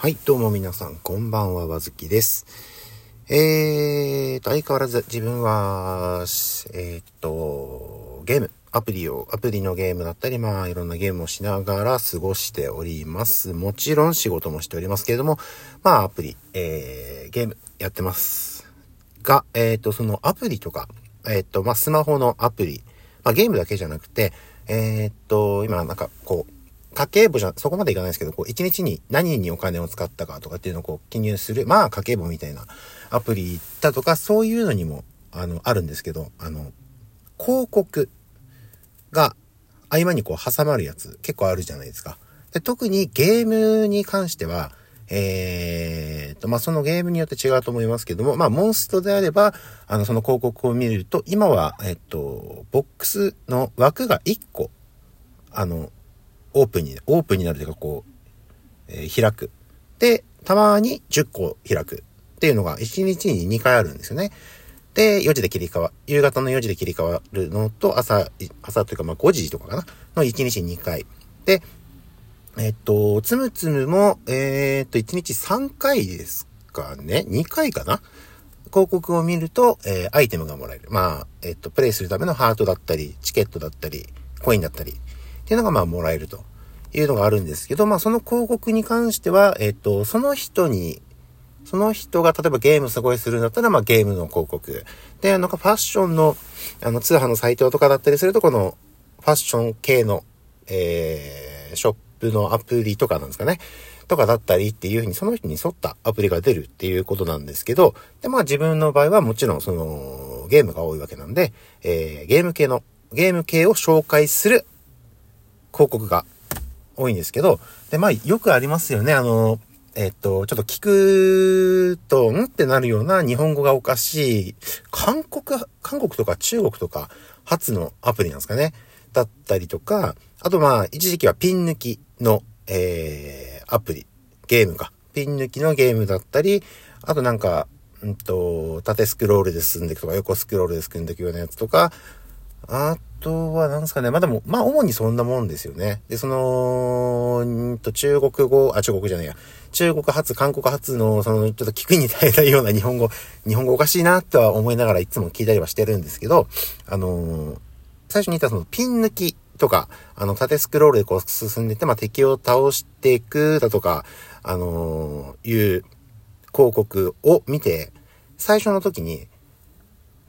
はい、どうも皆さん、こんばんは、わずきです。えーと、相変わらず自分は、えーと、ゲーム、アプリを、アプリのゲームだったり、まあ、いろんなゲームをしながら過ごしております。もちろん仕事もしておりますけれども、まあ、アプリ、えー、ゲームやってます。が、えーと、そのアプリとか、えーと、まあ、スマホのアプリ、まあ、ゲームだけじゃなくて、えーと、今なんかこう、家計簿じゃ、そこまでいかないですけど、こう、一日に何にお金を使ったかとかっていうのをこう、記入する、まあ、家計簿みたいなアプリだとか、そういうのにも、あの、あるんですけど、あの、広告が合間にこう、挟まるやつ、結構あるじゃないですか。で特にゲームに関しては、えーと、まあ、そのゲームによって違うと思いますけども、まあ、モンストであれば、あの、その広告を見ると、今は、えっと、ボックスの枠が1個、あの、オープンに、オープンになるというか、こう、えー開く。で、たまに10個開くっていうのが1日に2回あるんですよね。で、4時で切り替わ、夕方の4時で切り替わるのと、朝、朝というか、まあ5時とかかなの1日2回。で、えっと、つむつむも、えーっと、1日3回ですかね ?2 回かな広告を見ると、えーアイテムがもらえる。まあ、えっと、プレイするためのハートだったり、チケットだったり、コインだったり、っていうのがまあもらえるというのがあるんですけど、まあその広告に関しては、えっと、その人に、その人が例えばゲームすごいするんだったら、まあゲームの広告。で、なんかファッションの、あの通販のサイトとかだったりすると、このファッション系の、えー、ショップのアプリとかなんですかね。とかだったりっていう風にその人に沿ったアプリが出るっていうことなんですけど、で、まあ自分の場合はもちろんそのゲームが多いわけなんで、えー、ゲーム系の、ゲーム系を紹介する広告が多いんですけど、で、まあよくありますよね。あの、えっと、ちょっと聞くと、んってなるような日本語がおかしい、韓国、韓国とか中国とか初のアプリなんですかね。だったりとか、あとまあ、一時期はピン抜きの、えー、アプリ、ゲームか。ピン抜きのゲームだったり、あとなんか、うんと、縦スクロールで進んでいくとか、横スクロールで進んでいくようなやつとか、あとは、なんですかね。まあ、でも、まあ、主にそんなもんですよね。で、その、んと、中国語、あ、中国じゃないや。中国発、韓国発の、その、ちょっと聞くに耐えないような日本語、日本語おかしいなとは思いながらいつも聞いたりはしてるんですけど、あのー最初に言ったそのピン抜きとか、あの、縦スクロールでこう進んでて、まあ、敵を倒していくだとか、あのーいう広告を見て、最初の時に、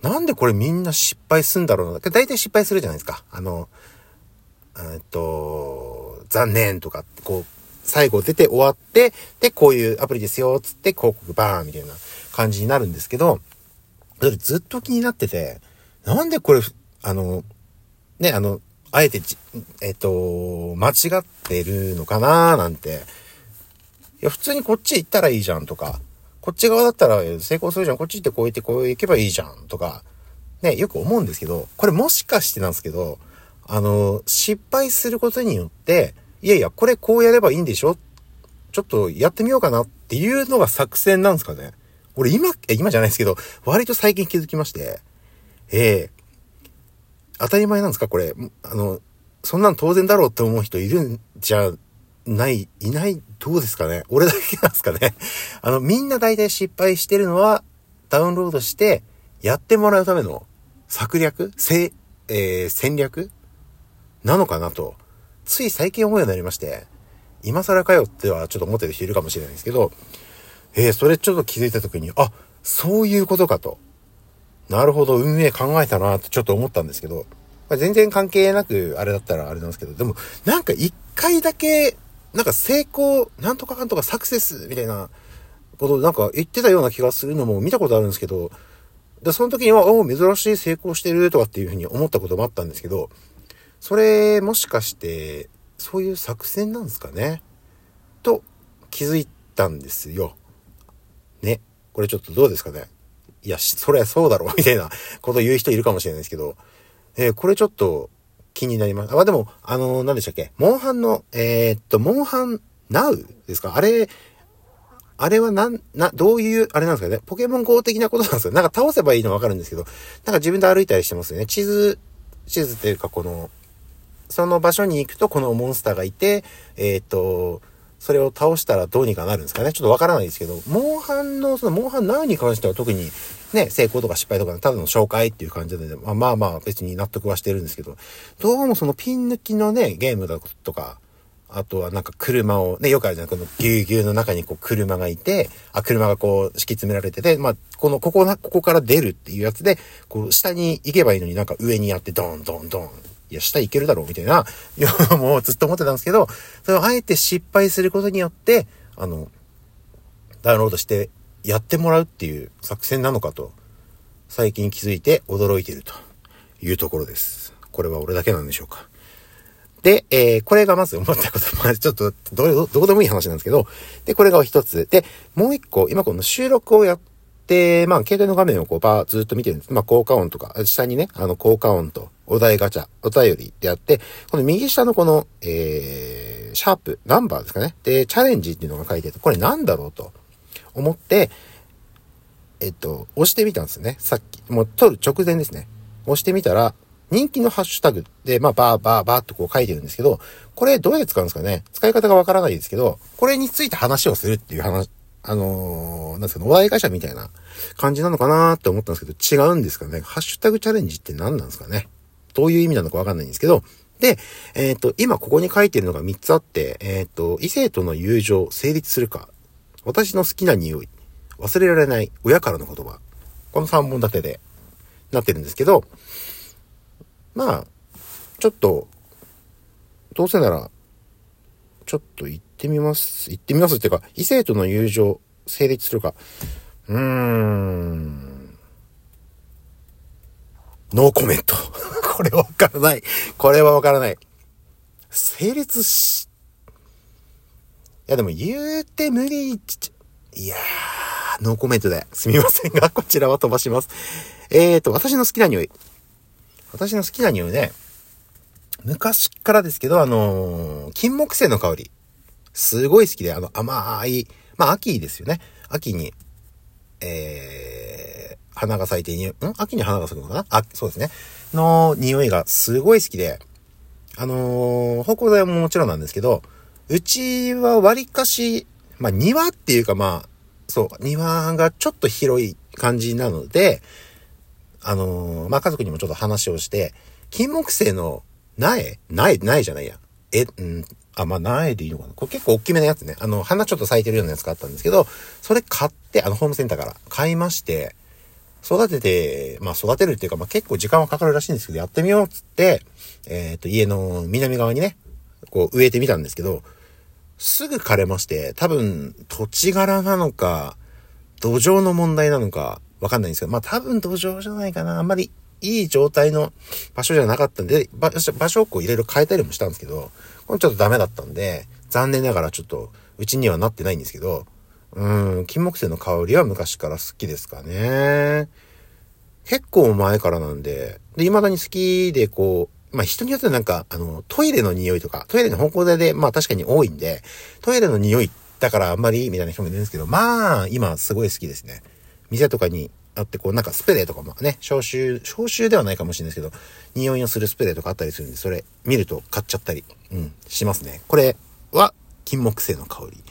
なんでこれみんな失敗すんだろうな。大体失敗するじゃないですか。あの、えっと、残念とか、こう、最後出て終わって、で、こういうアプリですよ、つって広告バーンみたいな感じになるんですけど、それずっと気になってて、なんでこれ、あの、ね、あの、あえてじ、えっと、間違ってるのかななんて。いや、普通にこっち行ったらいいじゃんとか、こっち側だったら成功するじゃん、こっち行ってこう行ってこう行けばいいじゃんとか、ね、よく思うんですけど、これもしかしてなんですけど、あの、失敗することによって、いやいや、これこうやればいいんでしょ？ちょっとやってみようかなっていうのが作戦なんですかね。俺今、え、今じゃないですけど、割と最近気づきまして、ええ。当たり前なんですか？これ。あの、そんなん当然だろうって思う人いるんじゃない、いない、どうですかね？俺だけなんですかね？あの、みんな大体失敗してるのは、ダウンロードして、やってもらうための策略？せ、えー戦略？なのかなと、つい最近思うようになりまして、今更かよってはちょっと思ってる人いるかもしれないですけど、えー、それちょっと気づいた時に、あ、そういうことかと。なるほど、運営考えたなってちょっと思ったんですけど、ま全然関係なくあれだったらあれなんですけど、でもなんか一回だけ、なんか成功、なんとかかんとかサクセスみたいなことなんか言ってたような気がするのも見たことあるんですけど、で、その時には、お珍しい成功してるとかっていうふうに思ったこともあったんですけど、それもしかして、そういう作戦なんですかね？と気づいたんですよ。ね。これちょっとどうですかね？いや、そりゃそうだろう、みたいなこと言う人いるかもしれないですけど、えーこれちょっと気になります。あ、でも、あのー何でしたっけ？モンハンの、えーっと、モンハンナウですか？あれ、あれはなん、な、どういう、あれなんですかね？ポケモン GO 的なことなんですよ。なんか倒せばいいのわかるんですけど、なんか自分で歩いたりしてますよね。地図、地図っていうかこの、その場所に行くとこのモンスターがいて、えっ、と、それを倒したらどうにかなるんですかね？ちょっとわからないですけど、モンハンの、そのモンハンナウに関しては特にね、成功とか失敗とか、ただの紹介っていう感じで、まあまあまあ別に納得はしてるんですけど、どうもそのピン抜きのね、ゲームだとか、あとはなんか車を、ね、よくあるじゃん、このぎゅうぎゅうの中にこう車がいて、あ、車がこう敷き詰められてて、まあ、この、ここな、ここから出るっていうやつで、こう下に行けばいいのになんか上にやってドンドンドン。いや、下行けるだろうみたいな、いや、もうずっと思ってたんですけど、それをあえて失敗することによって、あの、ダウンロードしてやってもらうっていう作戦なのかと、最近気づいて驚いているというところです。これは俺だけなんでしょうか。で、えー、これがまず思ったこと、まあちょっとどう、どうでもいい話なんですけど、で、これが一つ。で、もう一個、今この収録をやって、まあ携帯の画面をこうバーずっと見てるんです。まあ効果音とか、下にね、あの効果音とお題ガチャ、お便りであって、この右下のこの、えー、シャープ、ナンバーですかね。で、チャレンジっていうのが書いてて、これなんだろうと思って、えっと、押してみたんですね。さっき。もう撮る直前ですね。押してみたら、人気のハッシュタグで、まあ、バーバーバーっとこう書いてるんですけど、これどうやって使うんですかね使い方がわからないですけど、これについて話をするっていう話、あのー、なんですかね、お題会社みたいな感じなのかなって思ったんですけど、違うんですかねハッシュタグチャレンジって何なんですかねどういう意味なのかわかんないんですけど、で、えっ、ー、と、今ここに書いてるのが3つあって、えっ、ー、と、異性との友情、成立するか、私の好きな匂い、忘れられない親からの言葉。この3本立てでなってるんですけど、まあ、ちょっと、どうせなら、ちょっと行ってみます。行ってみますっていうか、異性との友情、成立するか。うーん。ノーコメント。これはわからない。これはわからない。成立し、やでも言うて無理、いやー、ノーコメントで。すみませんが、こちらは飛ばします。えーと、私の好きな匂い。私の好きな匂いね、昔からですけど、あのー、金木犀の香り。すごい好きで、あの、甘い、まあ、秋ですよね。秋に、えー、花が咲いて、ん？秋に花が咲くのかな？あ、そうですね。の匂いがすごい好きで、あのー、方向剤ももちろんなんですけど、うちは割かし、まあ、庭っていうかまあ、そう、庭がちょっと広い感じなので、あのー、まあ、家族にもちょっと話をして、金木犀の苗？苗苗じゃないや。え、うん、あ、まあ、苗でいいのかな？これ結構大きめなやつね。あの、花ちょっと咲いてるようなやつがあったんですけど、それ買って、あの、ホームセンターから買いまして、育てて、まあ、育てるっていうか、まあ、結構時間はかかるらしいんですけど、やってみようっつって、えっ、ー、と、家の南側にね、こう植えてみたんですけど、すぐ枯れまして、多分、土地柄なのか、土壌の問題なのか、わかんないんですけど、まあ多分土壌じゃないかな。あんまりいい状態の場所じゃなかったんで、場所をこういろいろ変えたりもしたんですけど、これちょっとダメだったんで、残念ながらちょっとうちにはなってないんですけど、うん、金木犀の香りは昔から好きですかね。結構前からなんで、で、未だに好きでこう、まあ人によってはなんか、あの、トイレの匂いとか、トイレの方向剤で、まあ確かに多いんで、トイレの匂いだからあんまりみたいな人もいるんですけど、まあ、今すごい好きですね。店とかにあって、こうなんかスプレーとかもね、消臭、消臭ではないかもしれないですけど、匂いのするスプレーとかあったりするんで、それ見ると買っちゃったり、うん、しますね。これは金木犀の香り。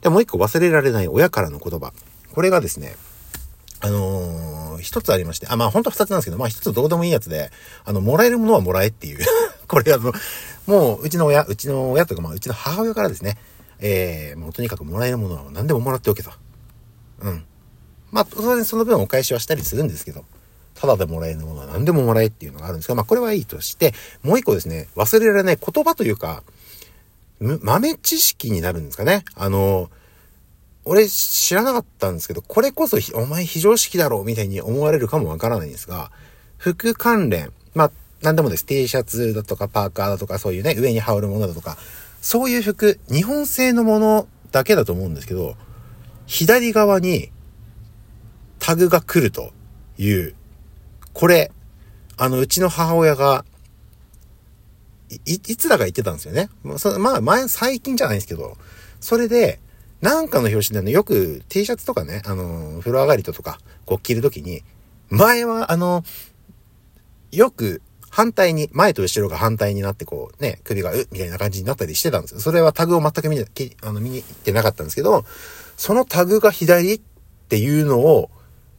で、もう一個忘れられない親からの言葉。これがですね、あのー、一つありまして、あ、まあ本当二つなんですけど、まあ一つどうでもいいやつで、あの、もらえるものはもらえっていう。これあの、もううちの親、うちの親とかまあうちの母親からですね、えー、もうとにかくもらえるものは何でももらっておけと。うん。まあ、当然その分お返しはしたりするんですけど、ただでもらえるものは何でももらえっていうのがあるんですが、まあこれはいいとして、もう一個ですね、忘れられない言葉というか、豆知識になるんですかね。あの、俺知らなかったんですけど、これこそお前非常識だろうみたいに思われるかもわからないんですが、服関連、まあ、何でもです。T シャツだとかパーカーだとかそういうね、上に羽織るものだとか、そういう服、日本製のものだけだと思うんですけど、左側にタグが来るという、これ、あの、うちの母親が、い、いつだか言ってたんですよね。まあ、前、最近じゃないですけど、それで、なんかの表紙でね、よく T シャツとかね、あの、風呂上がりとか、こう着るときに、前は、あの、よく反対に、前と後ろが反対になってこうね、首がうみたいな感じになったりしてたんですよ。それはタグを全く見に、あの見に行ってなかったんですけど、そのタグが左っていうのを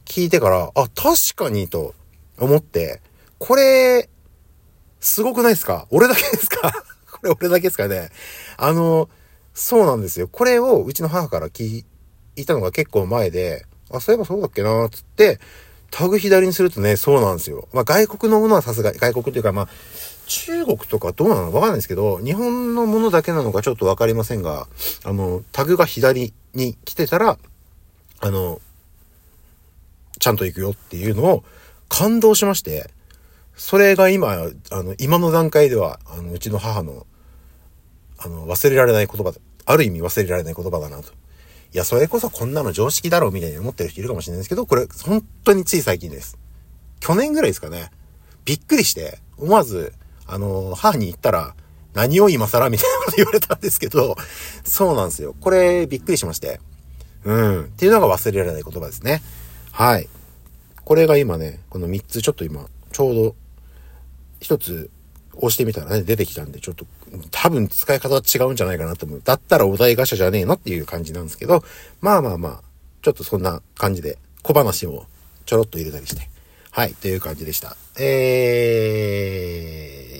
聞いてから、あ、確かにと思って、これ、すごくないですか？俺だけですか？これ俺だけですかね？あの、そうなんですよ。これをうちの母から聞いたのが結構前で、あ、そういえばそうだっけなつって、タグ左にするとね、そうなんですよ。まあ外国のものはさすが、外国というかまあ、中国とかどうなのわかんないですけど、日本のものだけなのかちょっとわかりませんが、あの、タグが左に来てたら、あの、ちゃんと行くよっていうのを感動しまして、それが今、あの、今の段階では、あの、うちの母の、あの、忘れられない言葉、ある意味忘れられない言葉だなと。いや、それこそこんなの常識だろうみたいに思ってる人いるかもしれないですけど、これ本当につい最近です。去年ぐらいですかね。びっくりして、思わず、あの、母に言ったら、何を今更みたいなこと言われたんですけど、そうなんですよ。これ、びっくりしまして。うん。っていうのが忘れられない言葉ですね。はい。これが今ね、この3つちょっと今、ちょうど、1つ押してみたらね、出てきたんで、ちょっと、多分使い方は違うんじゃないかなと思う。だったらお題ガシャじゃねえのっていう感じなんですけど、まあまあまあ、ちょっとそんな感じで、小話をちょろっと入れたりして。はい、という感じでした。え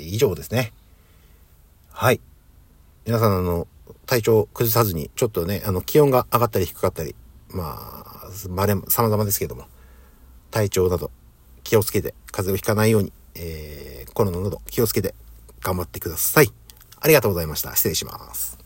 ー、以上ですね。はい。皆さん、あの、体調崩さずに、ちょっとね、あの、気温が上がったり低かったり、まあ、まれ、様々ですけども、体調など気をつけて、風邪をひかないように、えーコロナなど気をつけて頑張ってください。ありがとうございました。失礼します。